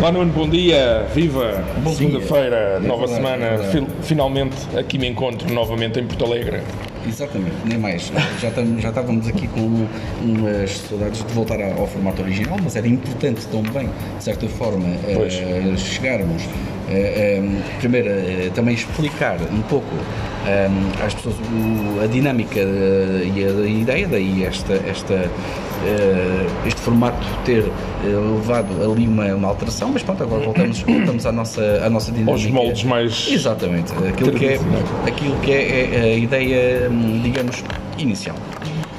Olá Nuno, bom dia, viva! Bom Segunda-feira, nova verdade, semana, é finalmente aqui me encontro novamente em Porto Alegre. Exatamente, nem mais. Já, estamos- já estávamos aqui com umas saudades de voltar ao formato original, mas era importante também, de certa forma, eh, Pois. chegarmos. Eh, eh, primeiro, eh, também explicar um pouco às pessoas a dinâmica e a, ideia, daí esta, esta, este formato ter levado ali uma, uma alteração, mas pronto, agora voltamos, voltamos à, nossa, à nossa dinâmica. Aos moldes mais. Exatamente, aquilo que é, aquilo que é, é a ideia, hum, digamos, inicial.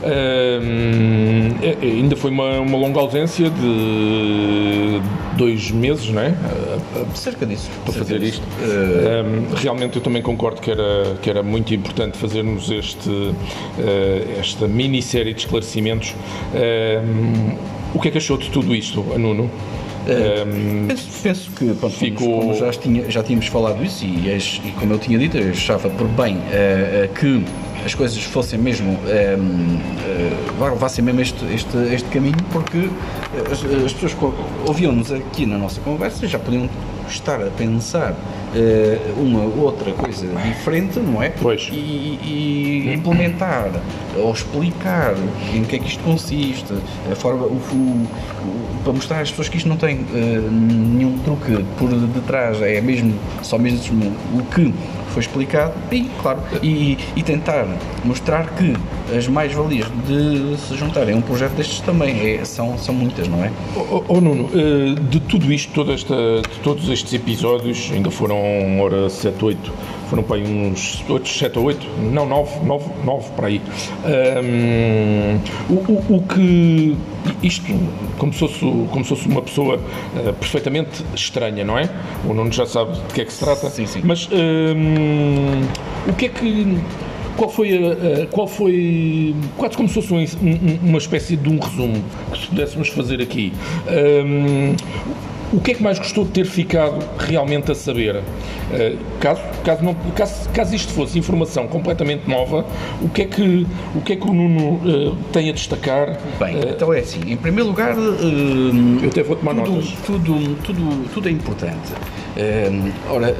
Hum, é- é- ainda foi uma, uma longa ausência de dois meses, não é? A- a- Cerca disso. para cerca fazer disso. isto. Um, realmente eu também concordo que era, que era muito importante fazermos este, uh, esta minissérie de esclarecimentos. Um, o que é que achou de tudo isto, Nuno? Um, penso, penso que, pronto, Ficou- como, já, tinha, já tínhamos falado isso e, e como eu tinha dito, eu achava por bem eh, eh, que as coisas fossem mesmo, eh, eh, levassem mesmo este, este, este caminho, porque as, as pessoas que ouviam-nos aqui na nossa conversa já podiam estar a pensar eh, uma outra coisa diferente, não é? Pois. E, e implementar ou explicar em que é que isto consiste, a forma, o, o- o- para mostrar às pessoas que isto não tem eh, nenhum truque por detrás, é mesmo só mesmo o que foi explicado e, claro, e, e tentar mostrar que as mais-valias de se juntarem a um projeto destes também é- são, são muitas, não é? Oh, oh, Nuno, eh, de tudo isto, toda esta, de todos estes episódios, ainda foram, ora, 7, 8, foram para aí uns 8, 7 ou 8, não, 9, 9, 9 para aí. Ahm, o, o- o que, isto, como se fosse, como se fosse uma pessoa eh, perfeitamente estranha, não é? O Nuno já sabe de que é que se trata, Sim, sim. mas ahm, o que é que qual foi, a- a- qual foi quase como se fosse um- um- uma espécie de um resumo que se pudéssemos fazer aqui. Hum, o que é que mais gostou de ter ficado realmente a saber? Uh, caso, caso, não, caso, caso isto fosse informação completamente nova, o que é que o, que é que o Nuno uh, tem a destacar? Bem, Uh, então é assim, em primeiro lugar, eu até vou tomar tudo, notas. tudo, tudo, tudo é importante. Ora,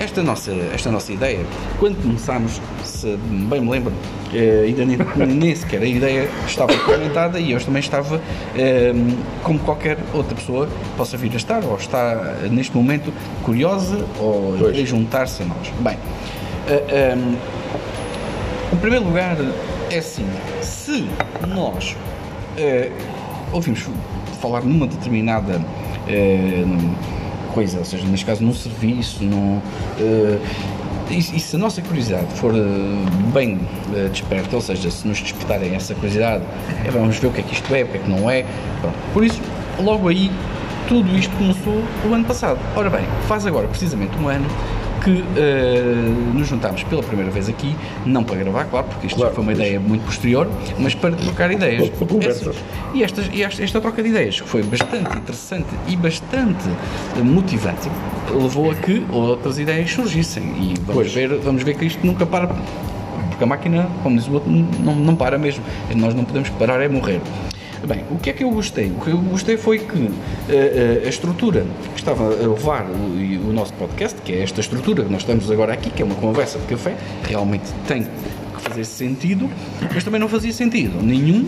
esta nossa, esta nossa ideia, quando começámos, se bem me lembro, eh, ainda nem, nem sequer a ideia estava implementada e eu também estava, ehm, como qualquer outra pessoa possa vir a estar, ou está eh, neste momento curiosa, ou Pois. querer juntar-se a nós. Bem, eh, ehm, em primeiro lugar, é assim, se nós ouvimos falar numa determinada coisa, ou seja, neste caso num serviço, num, eh, e, se a nossa curiosidade for eh, bem eh, desperta, ou seja, se nos despertarem essa curiosidade, eh, vamos ver o que é que isto é, o que é que não é. Pronto. Por isso, logo aí, tudo isto começou o ano passado. Ora bem, faz agora precisamente um ano que eh, nos juntámos pela primeira vez aqui, não para gravar, claro, porque isto Claro, foi uma pois. ideia muito posterior, mas para trocar ideias. Conversas. Essas- e, estas, e esta, esta troca de ideias, que foi bastante interessante e bastante eh, motivante, levou a que outras ideias surgissem. E vamos Pois. ver, vamos ver que isto nunca para, porque a máquina, como diz o outro, não, não para mesmo. Nós não podemos parar, é morrer. Bem, o que é que eu gostei? O que eu gostei foi que eh, eh, a estrutura que estava a levar o, o nosso podcast, que é esta estrutura que nós estamos agora aqui, que é uma conversa de café, realmente tem que fazer sentido, mas também não fazia sentido nenhum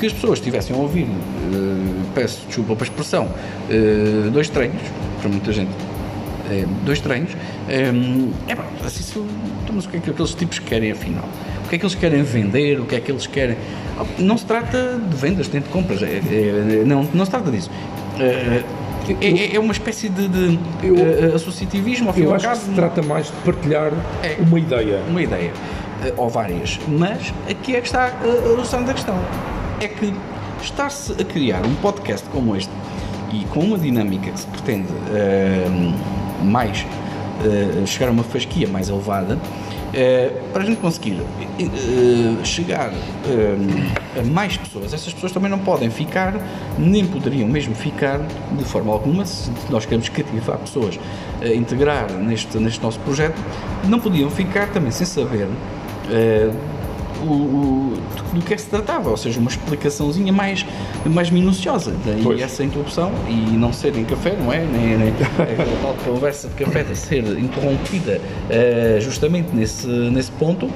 que as pessoas estivessem a ouvir, eh, peço desculpa para a expressão, dois treinos, para muita gente, dois treinos, eh, é pá, assim, então, mas o que é que aqueles tipos querem afinal? O que é que eles querem vender? O que é que eles querem? Não se trata de vendas, nem de compras, é- é- não, não se trata disso. Eh, é, é- é uma espécie de, de, Eu- eh, associativismo, ao fim Eu acho que cabo, se trata mais de partilhar É. uma ideia. uma ideia, eh, ou várias, mas aqui é que está eh, o centro da questão. É que estar-se a criar um podcast como este e com uma dinâmica que se pretende eh, mais eh, chegar a uma fasquia mais elevada, eh, para a gente conseguir eh, chegar eh, a mais pessoas, essas pessoas também não podem ficar, nem poderiam mesmo ficar de forma alguma, se nós queremos cativar pessoas a integrar neste, neste nosso projeto, não podiam ficar também sem saber eh, o, o- do que é que se tratava, ou seja, uma explicaçãozinha mais, mais minuciosa. Daí Pois. essa interrupção e não ser em café, não é? Nem, nem aquela tal conversa de café de ser interrompida eh, justamente nesse, nesse ponto.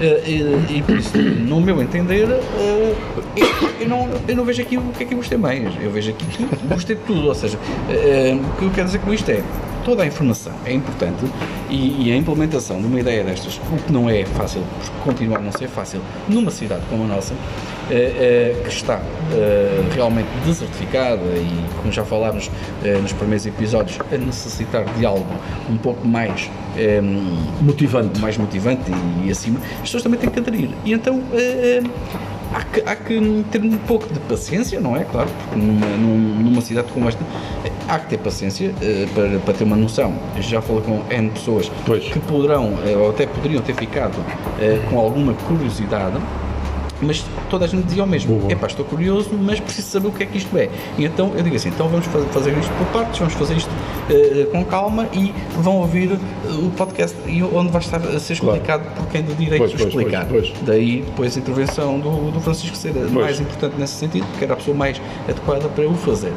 eh, e, e por isso, no meu entender, eh, eu, eu não, eu não vejo aqui o que é que eu gostei mais. Eu vejo aqui que gostei de tudo. Ou seja, eh, o que eu quero dizer com isto é toda a informação é importante e, e a implementação de uma ideia destas, o que não é fácil, porque continua a não ser fácil, numa cidade como a nossa, eh, eh, que está eh, realmente desertificada e, como já falámos nos primeiros episódios, a necessitar de algo um pouco mais Motivante. mais motivante e, e acima, as pessoas também têm que aderir. E então há, que, há que ter um pouco de paciência, não é? Claro, porque numa, num- numa cidade como esta há que ter paciência eh, para, para ter uma noção. Já falei com N pessoas Pois. que poderão, eh, ou até poderiam ter ficado eh, com alguma curiosidade. Mas toda a gente dizia o mesmo: Boa. epá, estou curioso, mas preciso saber o que é que isto é. E então eu digo assim: então vamos fa- fazer isto por partes, vamos fazer isto eh, com calma e vão ouvir eh, o podcast e onde vai estar a ser Claro. explicado por quem de direito Pois, pois, explicar. pois, pois. Daí depois a intervenção do, do Francisco ser a mais importante nesse sentido, porque era a pessoa mais adequada para o fazer.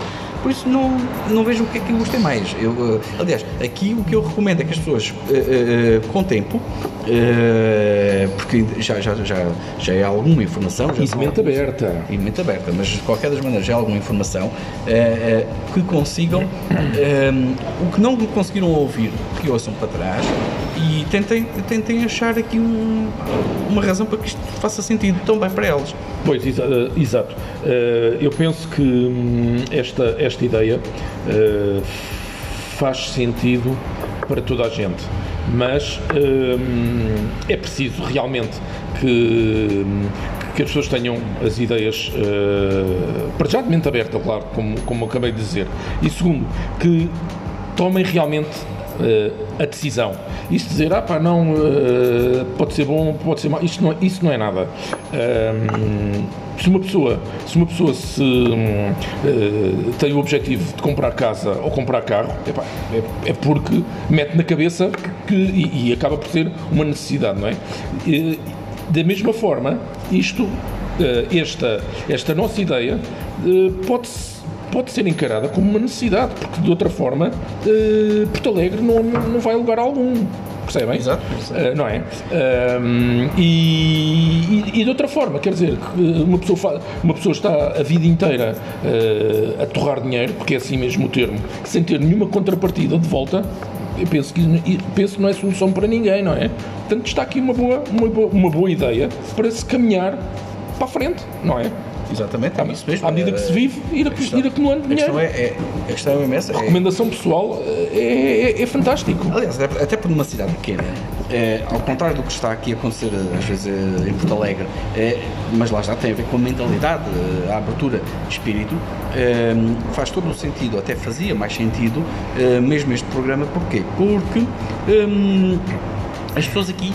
Por isso não, não vejo o que é que eu gostei mais. Eu, eh, aliás, aqui o que eu recomendo é que as pessoas, eh, com tempo, porque já, já, já, já é alguma informação. Já E são mente aberta. e mente aberta, mas de qualquer das maneiras já há alguma informação que consigam o que não conseguiram ouvir, que ouçam para trás e tentem, tentem achar aqui um- uma razão para que isto faça sentido também para eles. Pois, eh, exato. Eh, eu penso que hum, esta, esta ideia eh, faz sentido para toda a gente, mas hum, é preciso realmente que, hum, que as pessoas tenham as ideias eh, para já de mente aberta, claro, como, como acabei de dizer, e segundo, que tomem realmente a decisão. Isto dizer, ah pá, não, eh, pode ser bom, pode ser mau, isto não, é- isso não é nada. Ahm, se uma pessoa, se uma pessoa se, eh, tem o objetivo de comprar casa ou comprar carro, epá, é, é porque mete na cabeça que, e, e acaba por ser uma necessidade, não é? Da mesma forma, isto, eh, esta, esta nossa ideia eh, pode-se pode ser encarada como uma necessidade, porque de outra forma eh, Porto Alegre não, não vai a lugar algum. Percebem? Exato. Eh, não é? E, e- e de outra forma, quer dizer, que uma pessoa, uma pessoa está a vida inteira eh, a torrar dinheiro, porque é assim mesmo o termo, sem ter nenhuma contrapartida de volta, eu penso que, penso que não é solução para ninguém, não é? Portanto, está aqui uma boa, uma boa, uma boa ideia para se caminhar para a frente, não é? Exatamente, é isso mesmo. À medida que se vive, ir, A questão- ir acumulando A questão dinheiro. é, é, a questão é mesmo essa. é- Recomendação pessoal é, é- é fantástico. Aliás, até, por uma cidade pequena, é, ao contrário do que está aqui a acontecer às vezes eh, em Porto Alegre, é, mas lá já tem a ver com a mentalidade, eh, a abertura de espírito, eh, faz todo o sentido, até fazia mais sentido, eh, mesmo este programa, porquê? Porque hum, as pessoas aqui,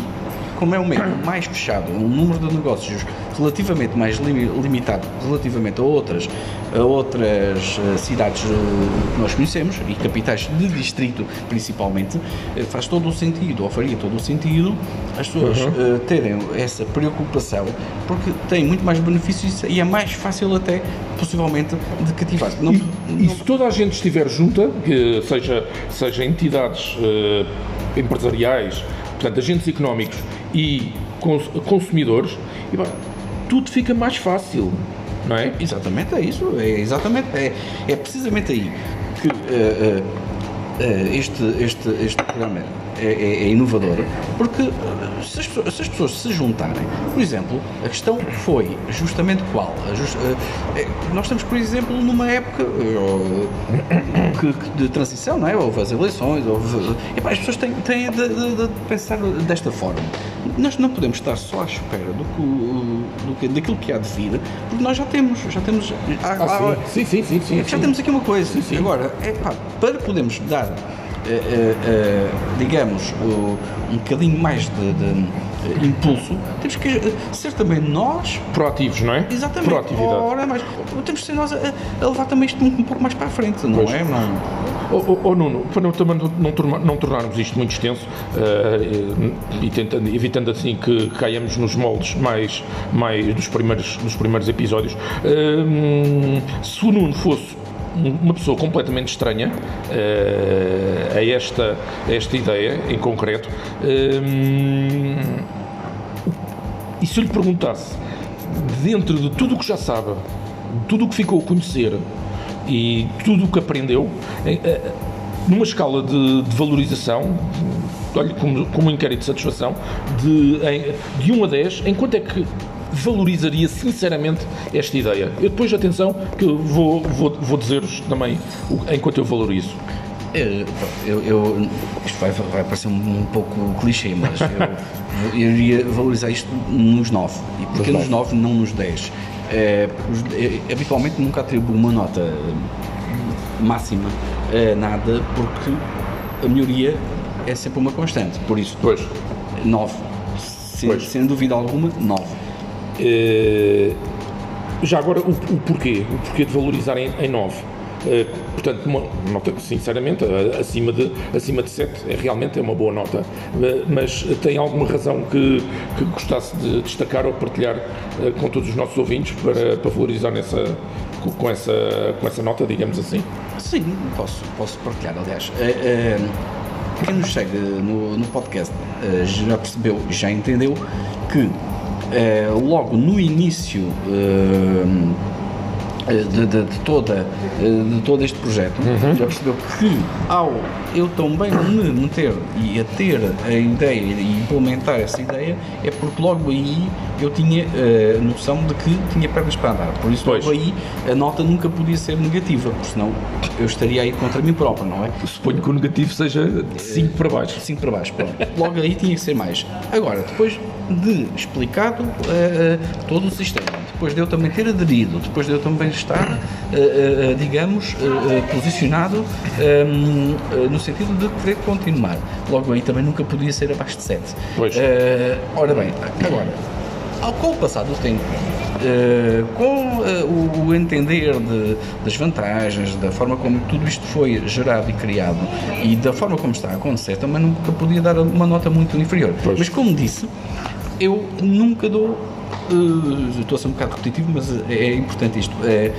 como é um meio mais fechado, um número de negócios relativamente mais limi- limitado relativamente a outras, a outras eh, cidades eh, que nós conhecemos e capitais de distrito principalmente, eh, faz todo o sentido, ou faria todo o sentido, as pessoas eh, terem essa preocupação porque têm muito mais benefícios e é mais fácil até, possivelmente, de cativar. Não, E, e não- se toda a gente estiver junta, que seja, seja entidades eh, empresariais, portanto, agentes económicos e cons- consumidores, e, pá, tudo fica mais fácil, não é? Exatamente, é isso. É exatamente, é, é precisamente aí que eh, eh, eh, este, este, este programa é, é- é inovador, porque eh, se as, pessoas, se as pessoas se juntarem, por exemplo, a questão foi justamente qual? A jus- eh, eh, nós estamos, por exemplo, numa época que- que de transição, não é? Houve as eleições, houve, epá, as pessoas têm, têm de, de- de pensar desta forma. Nós não podemos estar só à espera do que, do que, daquilo que há de vir, porque nós já temos, já temos, há- há- Ah, sim, sim, sim, sim, já sim. temos aqui uma coisa. sim. Agora, para podermos dar, digamos, o- um bocadinho mais de, de, eh, impulso, temos que eh, ser também nós Proativos, não é? Exatamente. Proatividade. Ora, mas temos que ser nós a, a levar também isto um, pouco mais para a frente, não Pois. é? Não, Oh, oh, oh, Nuno, para não, também não, não, não tornarmos isto muito extenso uh, e tentando, evitando assim que caiamos nos moldes mais, mais dos, primeiros, dos primeiros episódios, uh, se o Nuno fosse uma pessoa completamente estranha uh, a, esta, a esta ideia em concreto, e se eu lhe perguntasse, dentro de tudo o que já sabe, tudo o que ficou a conhecer e tudo o que aprendeu, eh, numa escala de, de valorização, olha, como, como um inquérito de satisfação, de, de 1 a 10, em quanto é que valorizaria sinceramente esta ideia? Eu depois, atenção, que vou, vou, vou dizer-vos também enquanto eu valorizo. Eu, eu, eu, isto vai, vai parecer um, um pouco clichê, mas eu, eu iria valorizar isto nos 9. E porquê nos 9, não nos 10? É, é, habitualmente nunca atribuo uma nota máxima a nada, porque a melhoria é sempre uma constante. Por isso, pois. 9. Sem, sem dúvida alguma, 9. É, já agora, o, o, porquê? O porquê de valorizar em, em 9? Uh, portanto, uma nota sinceramente, acima de, acima de 7 é realmente é uma boa nota. Uh, mas tem alguma razão que, que gostasse de destacar ou partilhar uh, com todos os nossos ouvintes para, para valorizar nessa, com, essa, com essa nota, digamos assim? Sim, posso, posso partilhar, aliás. quem nos segue no, no podcast já percebeu, já entendeu que logo no início eh, de, de, de, toda, eh, de todo este projeto, uhum. já percebeu que ao eu também me meter e a ter a ideia e implementar essa ideia, é porque logo aí eu tinha a uh, noção de que tinha pernas para andar. Por isso, pois. logo aí a nota nunca podia ser negativa, porque senão eu estaria aí contra mim próprio, não é? Suponho que o negativo seja de 5 para baixo. 5 para baixo, pronto. logo aí tinha que ser mais. Agora, depois de explicado uh, todo o sistema, depois de eu também ter aderido, depois de eu também estar, uh, uh, digamos, posicionado um, no sentido de querer continuar. Logo aí também nunca podia ser abaixo de 7. Pois. ora bem, agora, ao, com o passar do tempo, Uh, com uh, o, o, entender de, das vantagens, da forma como tudo isto foi gerado e criado e da forma como está a acontecer, também nunca podia dar uma nota muito inferior. Pois. Mas como disse, eu nunca dou uh, estou a ser um bocado repetitivo, mas é, é importante isto. É,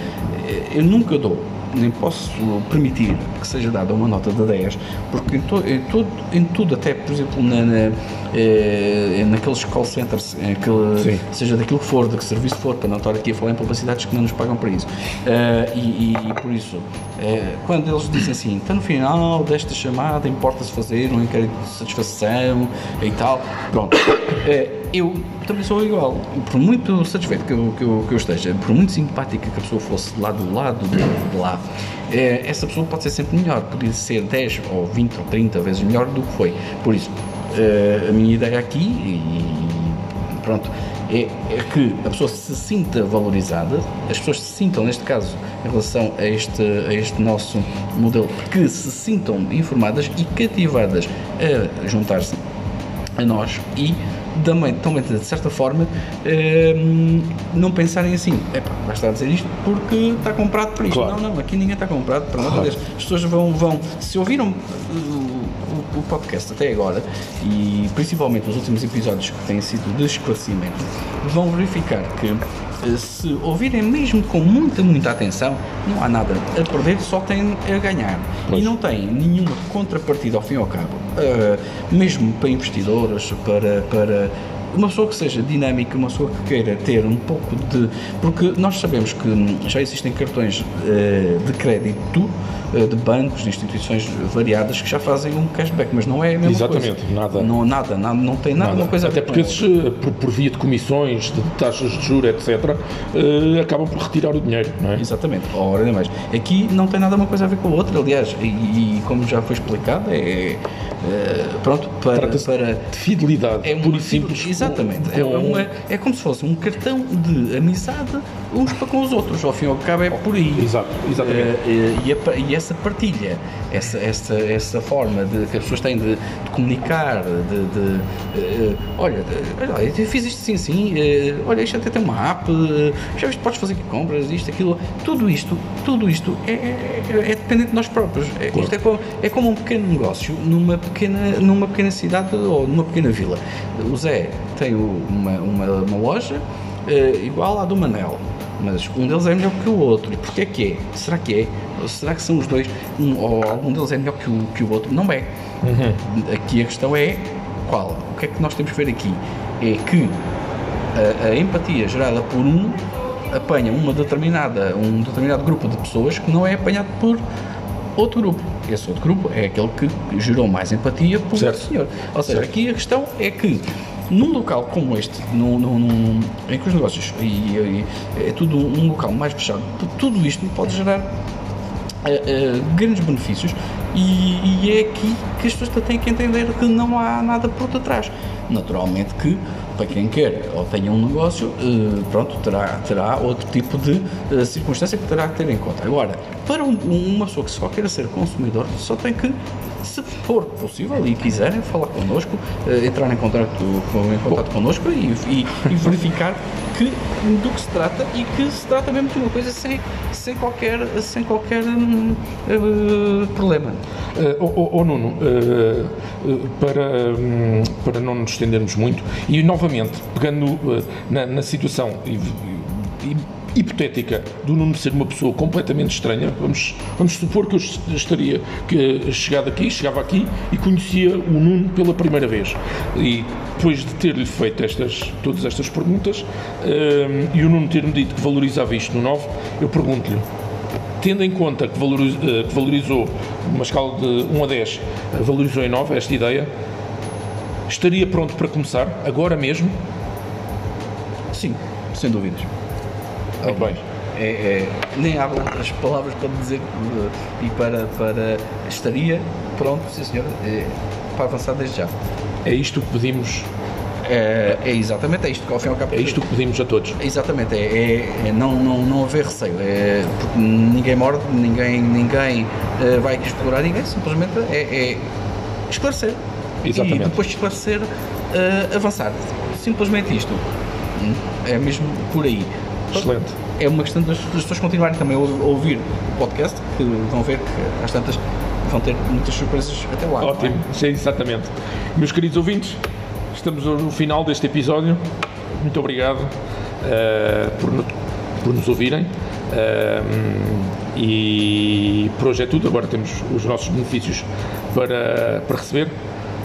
é, eu nunca dou, nem posso permitir que seja dada uma nota de 10, porque em, to, em, todo, em tudo, até por exemplo na, na, é, naqueles call centers, que, seja daquilo que for, de que serviço for, para não estar aqui a falar em publicidades que não nos pagam para isso. Uh, e, e, por isso, uh, quando eles dizem assim, está no final desta chamada, importa-se fazer um inquérito de satisfação e tal, pronto. Uh, eu também sou igual. Por muito satisfeito que eu, que eu, que eu esteja, por muito simpática que a pessoa fosse lá do lado de, lá, é, essa pessoa pode ser sempre melhor. Podia ser 10 ou 20 ou 30 vezes melhor do que foi. Por isso, é, a minha ideia aqui, e pronto, é, é, que a pessoa se sinta valorizada, as pessoas se sintam, neste caso, em relação a este, a este nosso modelo, que se sintam informadas e cativadas a juntar-se a nós e também, também de certa forma, eh, não pensarem assim, é pá, vai estar a dizer isto porque está comprado por isto. Claro. Não, não, aqui ninguém está comprado, para claro. As pessoas vão, vão, se ouviram o, o, o, podcast até agora, e principalmente os últimos episódios que têm sido de esclarecimento, vão verificar que se ouvirem mesmo com muita, muita atenção, não há nada a perder, só tem a ganhar. Pois. E não tem nenhuma contrapartida ao fim e ao cabo. Uh, mesmo para investidores, para, para uma pessoa que seja dinâmica, uma pessoa que queira ter um pouco de. Porque nós sabemos que já existem cartões uh, de crédito uh, de bancos, de instituições variadas que já fazem um cashback, mas não é a mesma Exatamente, coisa. nada. Não, nada, nada, não tem nada, nada. coisa Até porque esses, eh, por, por, via de comissões, de taxas de juros, etc., uh, acabam por retirar o dinheiro, não é? Exatamente, ora nem mais. Aqui não tem nada uma coisa a ver com a outra, aliás, e, e como já foi explicado, é. Pronto, para, para de fidelidade, é puro e simples Exatamente. É, uma- é como se fosse um cartão de amizade uns para com os outros. Ao fim e ao cabo é por aí. Exato, exatamente. Eh, eh, e, a e essa partilha, essa, essa, essa forma de, que as pessoas têm de, de comunicar, de, de, eh, olha, olha, eu fiz isto assim, eh, olha, isto até tem uma app, já viste, podes fazer aqui compras, isto, aquilo, tudo isto, tudo isto é, é, é dependente de nós próprios. É, Isto é como, é como um pequeno negócio numa pequena, numa pequena cidade ou numa pequena vila. O Zé tem uma, uma, uma loja eh, igual à do Manel. Mas um deles é melhor que o outro. E porquê que é? Será que é? Ou será que são os dois? Um, ou algum deles é melhor que o, que o outro? Não é. Aqui a questão é qual? O que é que nós temos que ver aqui? É que a, a empatia gerada por um apanha uma determinada, um determinado grupo de pessoas que não é apanhado por outro grupo. Esse outro grupo é aquele que gerou mais empatia por Certo. senhor. Ou seja, Certo. aqui a questão é que num local como este, num, em que os negócios e, e- é tudo um local mais fechado, tu- tudo isto pode gerar eh, eh, grandes benefícios e, e é aqui que as pessoas têm que entender que não há nada por detrás. Naturalmente que para quem quer ou tenha um negócio, eh, pronto, terá, terá outro tipo de circunstância que terá que ter em conta. Agora, para um- uma pessoa que só queira ser consumidor, só tem que, se for possível e quiserem, falar connosco, eh, entrar em contato, com, em contato connosco e, e- e verificar que, do que se trata e que se trata mesmo de uma coisa sem, sem qualquer, sem qualquer hum, eh, problema. Uh, oh, oh, oh, Nuno, uh, uh, para, hum, para não nos estendermos muito, e novamente, pegando uh, na, na situação hi- hi- hipotética do Nuno ser uma pessoa completamente estranha, vamos, vamos supor que eu est- estaria que, chegado aqui, chegava aqui e conhecia o Nuno pela primeira vez. E depois de ter-lhe feito estas, todas estas perguntas hum, e o Nuno ter-me dito que valorizava isto no 9, eu pergunto-lhe, tendo em conta que, valoriz- eh, que valorizou uma escala de 1 a 10, eh, valorizou em 9 esta ideia, estaria pronto para começar, agora mesmo? Sim, sem dúvidas. Bem. É, é- nem há outras palavras para dizer eh, e para, para estaria pronto, sim senhor, eh, para avançar desde já. É isto que pedimos, É, é exatamente, é isto que ao fim e ao cabo é isto que pedimos a todos. Exatamente, é, é- é não, não, não haver receio, é, porque ninguém morde, ninguém, ninguém eh, vai explorar ninguém, simplesmente é, é esclarecer. Exatamente. E depois de esclarecer, avançar. Simplesmente isto. Hum, É mesmo por aí. Excelente. É uma questão das, pessoas continuarem também a ou- a ouvir o podcast, que vão ver que às tantas vão ter muitas surpresas até lá. Ótimo, sim, exatamente. Meus queridos ouvintes, estamos no final deste episódio. Muito obrigado eh, por, por nos ouvirem. Eh, e por hoje é tudo. Agora temos os nossos benefícios para, para receber.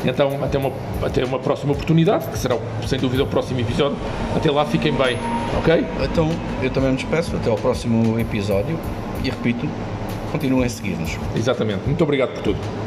Então, até uma, até uma próxima oportunidade, que será sem dúvida o próximo episódio. Até lá, fiquem bem, ok? Então, eu também me despeço, até ao próximo episódio e repito, continuem a seguir-nos. Exatamente. Muito obrigado por tudo.